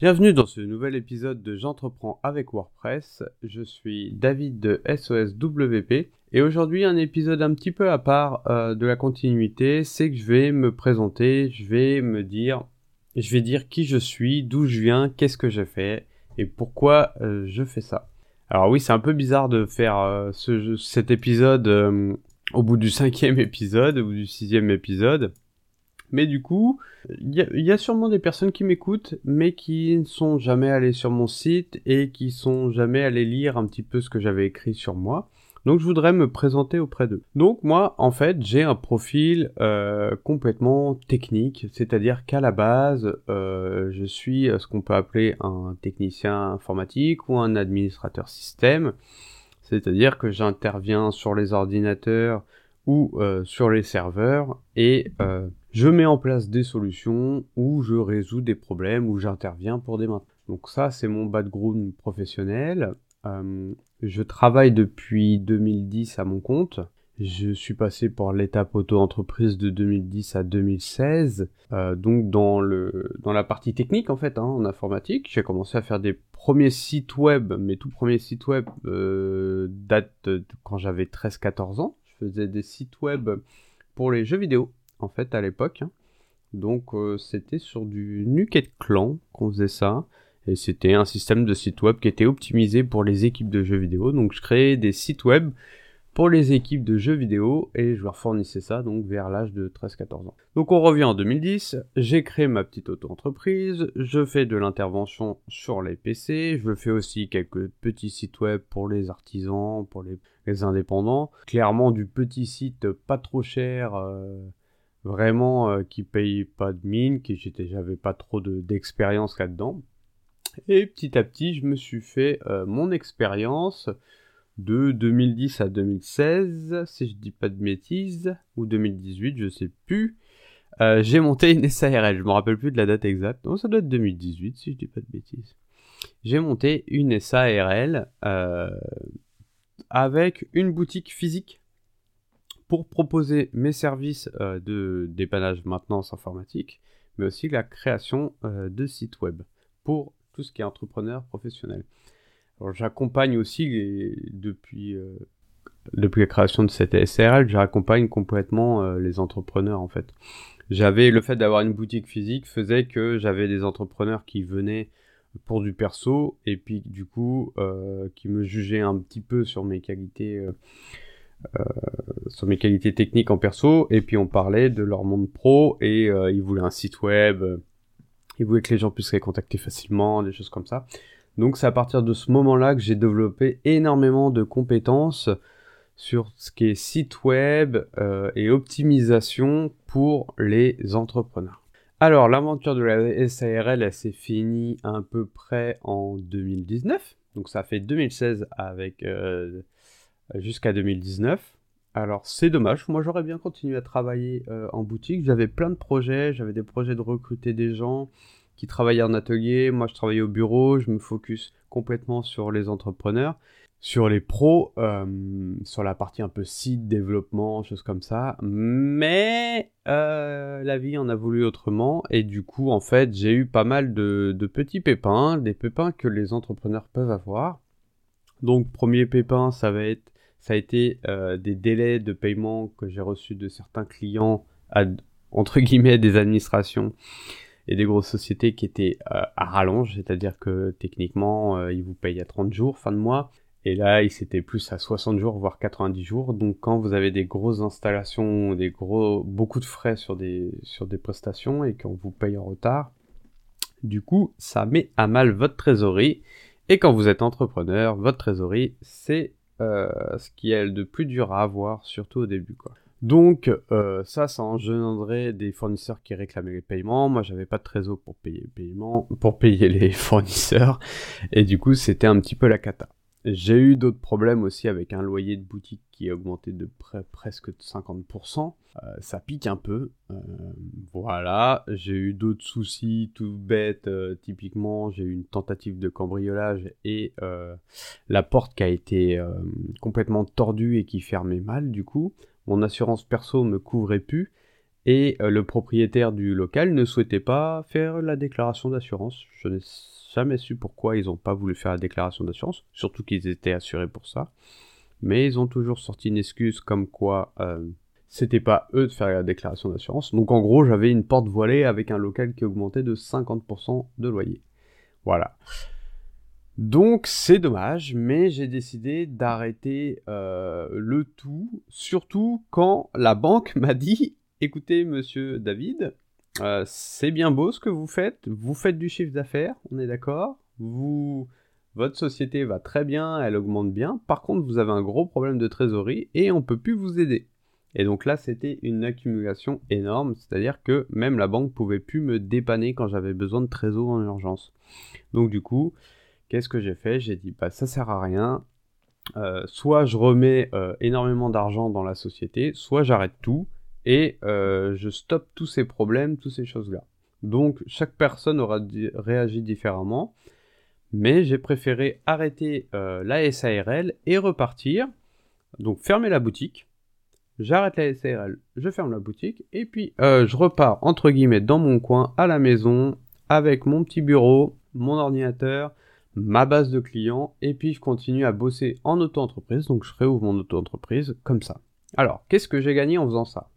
Bienvenue dans ce nouvel épisode de J'entreprends avec WordPress. Je suis David de SOSWP et aujourd'hui un épisode un petit peu à part euh, de la continuité, c'est que je vais me présenter, je vais me dire, je vais dire qui je suis, d'où je viens, qu'est-ce que j'ai fait et pourquoi euh, je fais ça. Alors oui, c'est un peu bizarre de faire euh, ce, cet épisode au bout du cinquième épisode ou du sixième épisode. Mais du coup, il y, a sûrement des personnes qui m'écoutent, mais qui ne sont jamais allées sur mon site et qui sont jamais allées lire un petit peu ce que j'avais écrit sur moi. Donc je voudrais me présenter auprès d'eux. Donc moi, en fait, j'ai un profil euh, complètement technique, c'est-à-dire qu'à la base, euh, je suis ce qu'on peut appeler un technicien informatique ou un administrateur système, c'est-à-dire que j'interviens sur les ordinateurs ou euh, sur les serveurs et je mets en place des solutions ou je résous des problèmes ou j'interviens pour des mains. Donc ça, c'est mon background professionnel. Euh, je travaille depuis 2010 à mon compte. Je suis passé par l'étape auto-entreprise de 2010 à 2016, euh, donc dans le dans la partie technique en fait, hein, en informatique. J'ai commencé à faire des premiers sites web, mes tout premiers sites web euh, datent quand j'avais 13-14 ans. Je faisais des sites web pour les jeux vidéo en fait à l'époque. Hein. Donc euh, c'était sur du Nuket Clan qu'on faisait ça. Et c'était un système de site web qui était optimisé pour les équipes de jeux vidéo. Donc je créais des sites web pour les équipes de jeux vidéo et je leur fournissais ça donc vers l'âge de 13-14 ans. Donc on revient en 2010, j'ai créé ma petite auto-entreprise, je fais de l'intervention sur les PC, je fais aussi quelques petits sites web pour les artisans, pour les, indépendants. Clairement du petit site pas trop cher. Euh, vraiment euh, qui paye pas de mine, qui j'avais pas trop d'expérience là-dedans. Et petit à petit, je me suis fait euh, mon expérience de 2010 à 2016, si je dis pas de bêtises, ou 2018, je sais plus. Euh, j'ai monté une SARL, je me rappelle plus de la date exacte. Non, ça doit être 2018, si je dis pas de bêtises. J'ai monté une SARL avec une boutique physique pour proposer mes services euh, de dépannage maintenance informatique, mais aussi la création euh, de sites web pour tout ce qui est entrepreneur professionnel. J'accompagne aussi depuis euh, depuis la création de cette SRL, j'accompagne complètement les entrepreneurs en fait. J'avais le fait d'avoir une boutique physique faisait que j'avais des entrepreneurs qui venaient pour du perso et puis du coup qui me jugeaient un petit peu sur mes qualités sur mes qualités techniques en perso, et puis on parlait de leur monde pro, et euh, ils voulaient un site web, euh, ils voulaient que les gens puissent les contacter facilement, des choses comme ça. Donc c'est à partir de ce moment-là que j'ai développé énormément de compétences sur ce qui est site web et optimisation pour les entrepreneurs. Alors l'aventure de la SARL, elle s'est finie à peu près en 2019. Donc ça fait 2016 avec jusqu'à 2019. Alors c'est dommage, moi j'aurais bien continué à travailler euh, en boutique, j'avais plein de projets, j'avais des projets de recruter des gens qui travaillaient en atelier, moi je travaillais au bureau, je me focus complètement sur les entrepreneurs, sur les pros, euh, sur la partie un peu site, développement, choses comme ça, mais euh, la vie en a voulu autrement. Et du coup en fait j'ai eu pas mal de, de petits pépins, des pépins que les entrepreneurs peuvent avoir. Donc premier pépin ça va être ça a été euh, des délais de paiement que j'ai reçus de certains clients, entre guillemets des administrations et des grosses sociétés qui étaient euh, à rallonge, c'est-à-dire que techniquement euh, ils vous payent à 30 jours fin de mois, et là ils s'étaient plus à 60 jours voire 90 jours. Donc quand vous avez des grosses installations, des gros beaucoup de frais sur des sur des prestations et qu'on vous paye en retard, du coup ça met à mal votre trésorerie. Et quand vous êtes entrepreneur, votre trésorerie, c'est ce qui est de plus dur à avoir, surtout au début. Quoi. Donc euh, ça, ça engendrait des fournisseurs qui réclamaient les paiements. Moi, j'avais pas de trésor pour payer les paiements, pour payer les fournisseurs, et du coup, c'était un petit peu la cata. J'ai eu d'autres problèmes aussi avec un loyer de boutique qui a augmenté de près, presque de 50%. Euh, ça pique un peu. Euh, voilà, j'ai eu d'autres soucis tout bêtes. Euh, typiquement, j'ai eu une tentative de cambriolage et la porte qui a été complètement tordue et qui fermait mal du coup. Mon assurance perso me couvrait plus. Et le propriétaire du local ne souhaitait pas faire la déclaration d'assurance. Je n'ai jamais su pourquoi ils n'ont pas voulu faire la déclaration d'assurance, surtout qu'ils étaient assurés pour ça. Mais ils ont toujours sorti une excuse comme quoi euh, c'était pas eux de faire la déclaration d'assurance. Donc en gros, j'avais une porte voilée avec un local qui augmentait de 50% de loyer. Voilà. Donc c'est dommage, mais j'ai décidé d'arrêter euh, le tout, surtout quand la banque m'a dit, écoutez monsieur David, euh, c'est bien beau ce que vous faites, vous faites du chiffre d'affaires, on est d'accord, vous... Votre société va très bien, elle augmente bien, par contre vous avez un gros problème de trésorerie et on peut plus vous aider. Et donc là, c'était une accumulation énorme, c'est-à-dire que même la banque pouvait plus me dépanner quand j'avais besoin de trésor en urgence. Donc du coup, qu'est-ce que j'ai fait? J'ai dit, bah ça sert à rien. Euh, soit je remets euh, énormément d'argent dans la société, soit j'arrête tout et euh, je stoppe tous ces problèmes, toutes ces choses-là. Donc chaque personne aura réagi différemment, mais j'ai préféré arrêter la SARL et repartir. Donc fermer la boutique j'arrête la SARL, je ferme la boutique, et puis euh, je repars entre guillemets dans mon coin, à la maison, avec mon petit bureau, mon ordinateur, ma base de clients, et puis je continue à bosser en auto-entreprise, donc je réouvre mon auto-entreprise comme ça. Alors, qu'est-ce que j'ai gagné en faisant ça?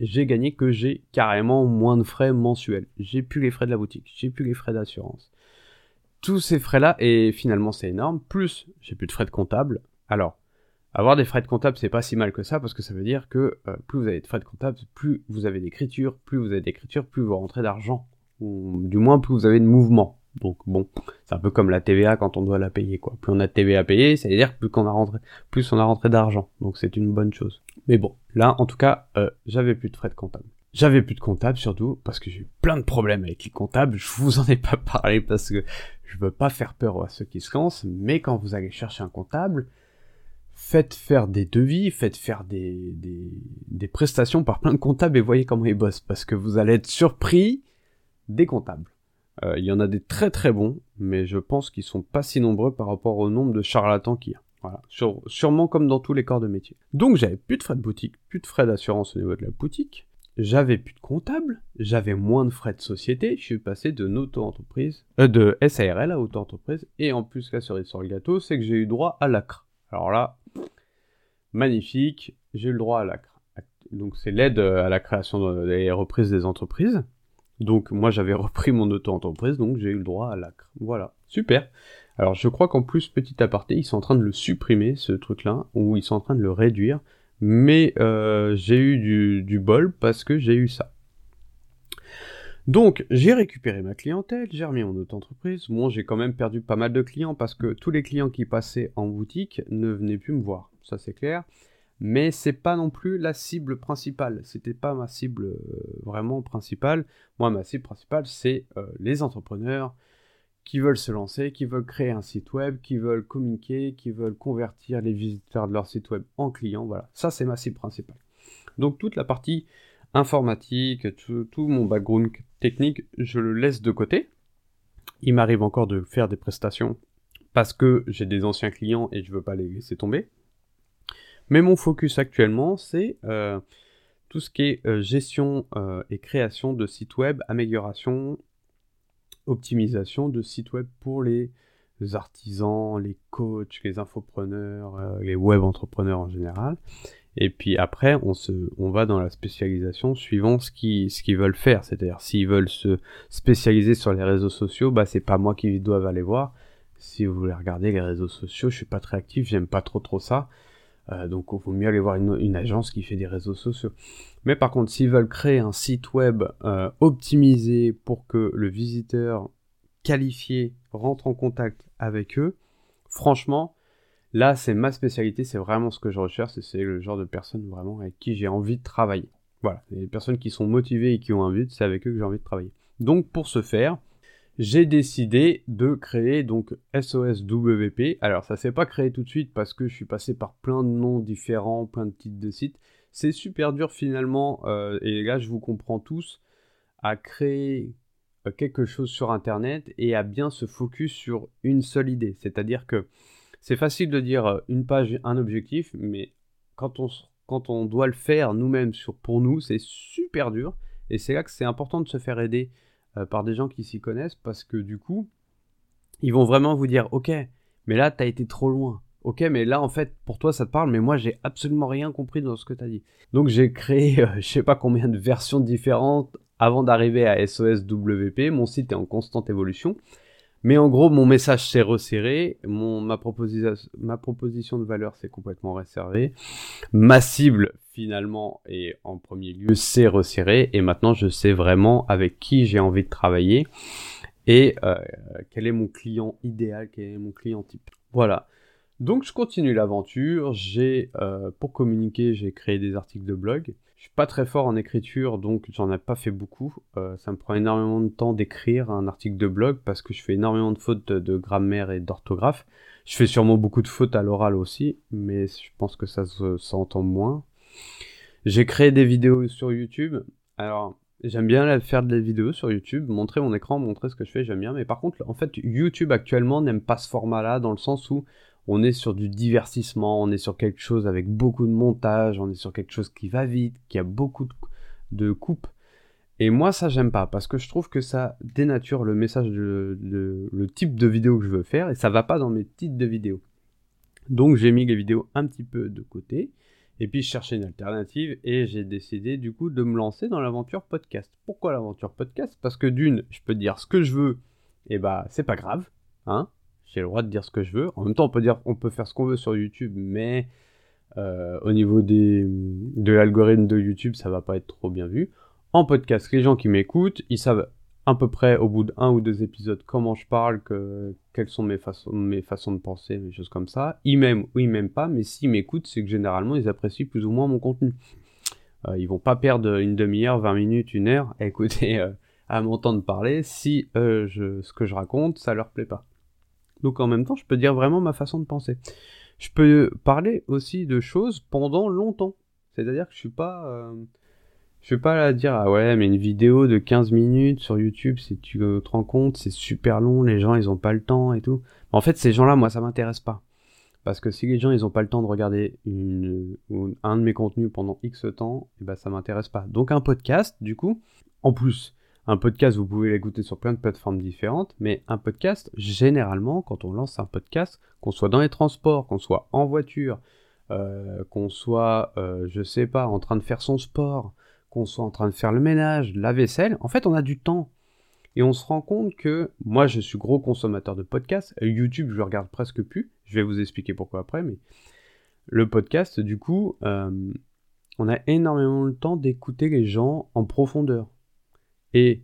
J'ai gagné que j'ai carrément moins de frais mensuels. J'ai plus les frais de la boutique, j'ai plus les frais d'assurance. Tous ces frais-là, et finalement c'est énorme, plus j'ai plus de frais de comptable. Alors, avoir des frais de comptable, c'est pas si mal que ça, parce que ça veut dire que euh, plus vous avez de frais de comptable, plus vous avez d'écriture, plus vous avez d'écriture, plus vous rentrez d'argent. Ou du moins, plus vous avez de mouvement. Donc bon, c'est un peu comme la TVA quand on doit la payer, quoi. Plus on a de TVA à payer, ça veut dire plus qu'on a rentré, plus on a rentré d'argent. Donc c'est une bonne chose. Mais bon, là, en tout cas, euh, j'avais plus de frais de comptable. J'avais plus de comptable surtout parce que j'ai eu plein de problèmes avec les comptables. Je vous en ai pas parlé parce que je veux pas faire peur à ceux qui se lancent. Mais quand vous allez chercher un comptable, faites faire des devis, faites faire des, des, prestations par plein de comptables et voyez comment ils bossent, parce que vous allez être surpris des comptables. Euh, il y en a des très très bons, mais je pense qu'ils sont pas si nombreux par rapport au nombre de charlatans qu'il y a. Voilà, sûrement comme dans tous les corps de métier. Donc j'avais plus de frais de boutique, plus de frais d'assurance au niveau de la boutique, j'avais plus de comptable, j'avais moins de frais de société, je suis passé de auto-entreprise, euh, de SARL à auto-entreprise, et en plus la cerise sur le gâteau, c'est que j'ai eu droit à l'ACRE. Alors là, magnifique, j'ai eu le droit à la donc c'est l'aide à la création des reprises des entreprises. Donc moi j'avais repris mon auto-entreprise, donc j'ai eu le droit à l'ACRE. Voilà, super. Alors je crois qu'en plus, petit aparté, ils sont en train de le supprimer, ce truc-là, ou ils sont en train de le réduire. Mais euh, j'ai eu du, bol parce que j'ai eu ça. Donc j'ai récupéré ma clientèle, j'ai remis mon auto-entreprise. Bon, j'ai quand même perdu pas mal de clients parce que tous les clients qui passaient en boutique ne venaient plus me voir ça c'est clair. Mais c'est pas non plus la cible principale. C'était pas ma cible euh, vraiment principale. Moi, ma cible principale, c'est euh, les entrepreneurs qui veulent se lancer, qui veulent créer un site web, qui veulent communiquer, qui veulent convertir les visiteurs de leur site web en clients. Voilà, ça c'est ma cible principale. Donc toute la partie informatique, tout, tout mon background technique, je le laisse de côté. Il m'arrive encore de faire des prestations parce que j'ai des anciens clients et je veux pas les laisser tomber. Mais mon focus actuellement, c'est euh, tout ce qui est euh, gestion euh, et création de sites web, amélioration, optimisation de sites web pour les artisans, les coachs, les infopreneurs, les web entrepreneurs en général. Et puis après, on, se, on va dans la spécialisation suivant ce qu'ils ce veulent faire. C'est-à-dire, s'ils veulent se spécialiser sur les réseaux sociaux, bah c'est pas moi qui dois aller voir. Si vous voulez regarder les réseaux sociaux, je suis pas très actif, j'aime pas trop trop ça. Euh, donc il vaut mieux aller voir une, agence qui fait des réseaux sociaux. Mais par contre, s'ils veulent créer un site web euh, optimisé pour que le visiteur qualifié rentre en contact avec eux, franchement, là c'est ma spécialité, c'est vraiment ce que je recherche et c'est le genre de personnes vraiment avec qui j'ai envie de travailler. Voilà, les personnes qui sont motivées et qui ont un but, c'est avec eux que j'ai envie de travailler. Donc pour ce faire, j'ai décidé de créer donc SOSWP. Alors ça s'est pas créé tout de suite parce que je suis passé par plein de noms différents, plein de titres de sites. C'est super dur finalement, euh, et là je vous comprends tous, à créer euh, quelque chose sur Internet et à bien se focus sur une seule idée. C'est-à-dire que c'est facile de dire euh, une page, un objectif, mais quand on quand on doit le faire nous-mêmes pour nous, c'est super dur. Et c'est là que c'est important de se faire aider par des gens qui s'y connaissent parce que du coup, ils vont vraiment vous dire Ok, mais là, t'as été trop loin. Ok, mais là, en fait, pour toi, ça te parle, mais moi, j'ai absolument rien compris dans ce que t'as dit. Donc, j'ai créé, euh, je sais pas combien de versions différentes avant d'arriver à SOS WP. Mon site est en constante évolution. Mais en gros, mon message s'est resserré, ma, proposition de valeur s'est complètement resserrée, ma cible finalement et en premier lieu s'est resserrée et maintenant je sais vraiment avec qui j'ai envie de travailler et euh, quel est mon client idéal, quel est mon client type. Voilà. Donc je continue l'aventure. Euh, pour communiquer, j'ai créé des articles de blog. Je suis pas très fort en écriture, donc j'en ai pas fait beaucoup. Euh, ça me prend énormément de temps d'écrire un article de blog parce que je fais énormément de fautes de, grammaire et d'orthographe. Je fais sûrement beaucoup de fautes à l'oral aussi, mais je pense que ça s'entend moins. J'ai créé des vidéos sur YouTube. Alors, j'aime bien faire des vidéos sur YouTube, montrer mon écran, montrer ce que je fais, j'aime bien. Mais par contre, en fait, YouTube actuellement n'aime pas ce format-là dans le sens où on est sur du divertissement, on est sur quelque chose avec beaucoup de montage, on est sur quelque chose qui va vite, qui a beaucoup de, coupes. Et moi, ça, j'aime pas, parce que je trouve que ça dénature le message, de, le type de vidéo que je veux faire, et ça va pas dans mes titres de vidéos. Donc, j'ai mis les vidéos un petit peu de côté, et puis je cherchais une alternative, et j'ai décidé, du coup, de me lancer dans l'aventure podcast. Pourquoi l'aventure podcast? Parce que d'une, je peux dire ce que je veux, et bah, c'est pas grave, hein j'ai le droit de dire ce que je veux. En même temps, on peut dire, on peut faire ce qu'on veut sur YouTube, mais euh, au niveau des, de l'algorithme de YouTube, ça va pas être trop bien vu. En podcast, les gens qui m'écoutent, ils savent à peu près au bout d'un ou deux épisodes comment je parle, que, quelles sont mes façons, mes façons de penser, des choses comme ça. Ils m'aiment ou ils m'aiment pas, mais s'ils m'écoutent, c'est que généralement ils apprécient plus ou moins mon contenu. Euh, ils vont pas perdre une demi-heure, 20 minutes, une heure à écouter, euh, à m'entendre parler si je, ce que je raconte, ça leur plaît pas. Donc en même temps, je peux dire vraiment ma façon de penser. Je peux parler aussi de choses pendant longtemps. C'est-à-dire que je suis pas... Euh, je vais pas là dire, ah ouais, mais une vidéo de 15 minutes sur YouTube, si tu te rends compte, c'est super long, les gens, ils ont pas le temps et tout. En fait, ces gens-là, moi, ça m'intéresse pas. Parce que si les gens, ils ont pas le temps de regarder un de mes contenus pendant X temps, et eh ben, ça m'intéresse pas. Donc, un podcast, du coup, en plus, un podcast, vous pouvez l'écouter sur plein de plateformes différentes, mais un podcast, généralement, quand on lance un podcast, qu'on soit dans les transports, qu'on soit en voiture, euh, qu'on soit, euh, je sais pas, en train de faire son sport, qu'on soit en train de faire le ménage, la vaisselle, en fait, on a du temps. Et on se rend compte que moi, je suis gros consommateur de podcasts. YouTube, je regarde presque plus. Je vais vous expliquer pourquoi après, mais le podcast, du coup, euh, on a énormément le temps d'écouter les gens en profondeur. Et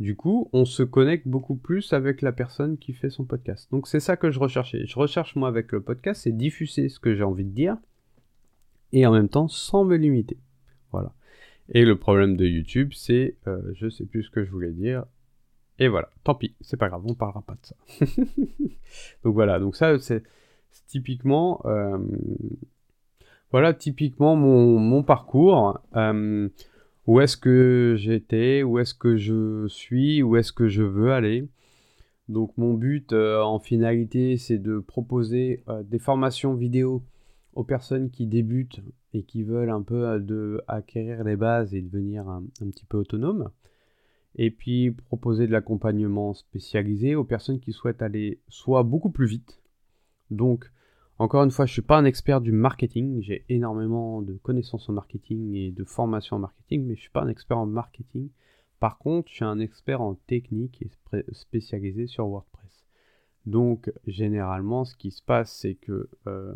du coup, on se connecte beaucoup plus avec la personne qui fait son podcast. Donc c'est ça que je recherchais. Je recherche moi avec le podcast, c'est diffuser ce que j'ai envie de dire et en même temps sans me limiter. Voilà. Et le problème de YouTube, c'est euh, je sais plus ce que je voulais dire. Et voilà, tant pis, c'est pas grave, on parlera pas de ça. donc voilà, donc ça c'est typiquement euh, voilà typiquement mon, mon parcours. Euh, où est-ce que j'étais, où est-ce que je suis, où est-ce que je veux aller? Donc mon but euh, en finalité, c'est de proposer euh, des formations vidéo aux personnes qui débutent et qui veulent un peu euh, de acquérir les bases et devenir un, un petit peu autonome. Et puis proposer de l'accompagnement spécialisé aux personnes qui souhaitent aller soit beaucoup plus vite, donc encore une fois, je suis pas un expert du marketing. J'ai énormément de connaissances en marketing et de formation en marketing, mais je suis pas un expert en marketing. Par contre, je suis un expert en technique et spécialisé sur WordPress. Donc, généralement, ce qui se passe, c'est que euh,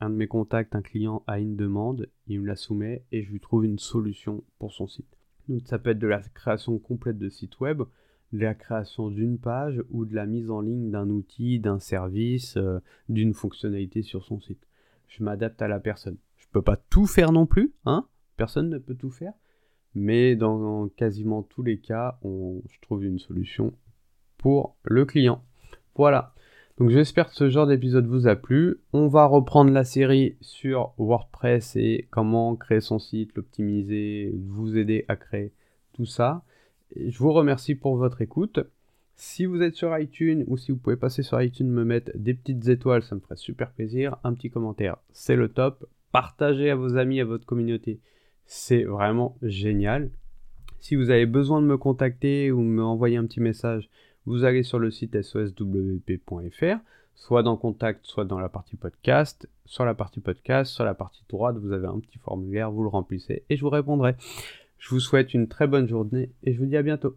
un de mes contacts, un client a une demande, il me la soumet et je lui trouve une solution pour son site. Donc, ça peut être de la création complète de site web la création d'une page ou de la mise en ligne d'un outil, d'un service, euh, d'une fonctionnalité sur son site. Je m'adapte à la personne. Je peux pas tout faire non plus, hein Personne ne peut tout faire. Mais dans quasiment tous les cas, je trouve une solution pour le client. Voilà. Donc j'espère que ce genre d'épisode vous a plu. On va reprendre la série sur WordPress et comment créer son site, l'optimiser, vous aider à créer tout ça. Je vous remercie pour votre écoute. Si vous êtes sur iTunes ou si vous pouvez passer sur iTunes me mettre des petites étoiles, ça me ferait super plaisir. Un petit commentaire, c'est le top. partagez à vos amis, à votre communauté. C'est vraiment génial. Si vous avez besoin de me contacter ou me envoyer un petit message, vous allez sur le site soswp.fr, soit dans contact, soit dans la partie podcast. Sur la partie podcast, sur la partie droite, vous avez un petit formulaire, vous le remplissez et je vous répondrai. Je vous souhaite une très bonne journée et je vous dis à bientôt.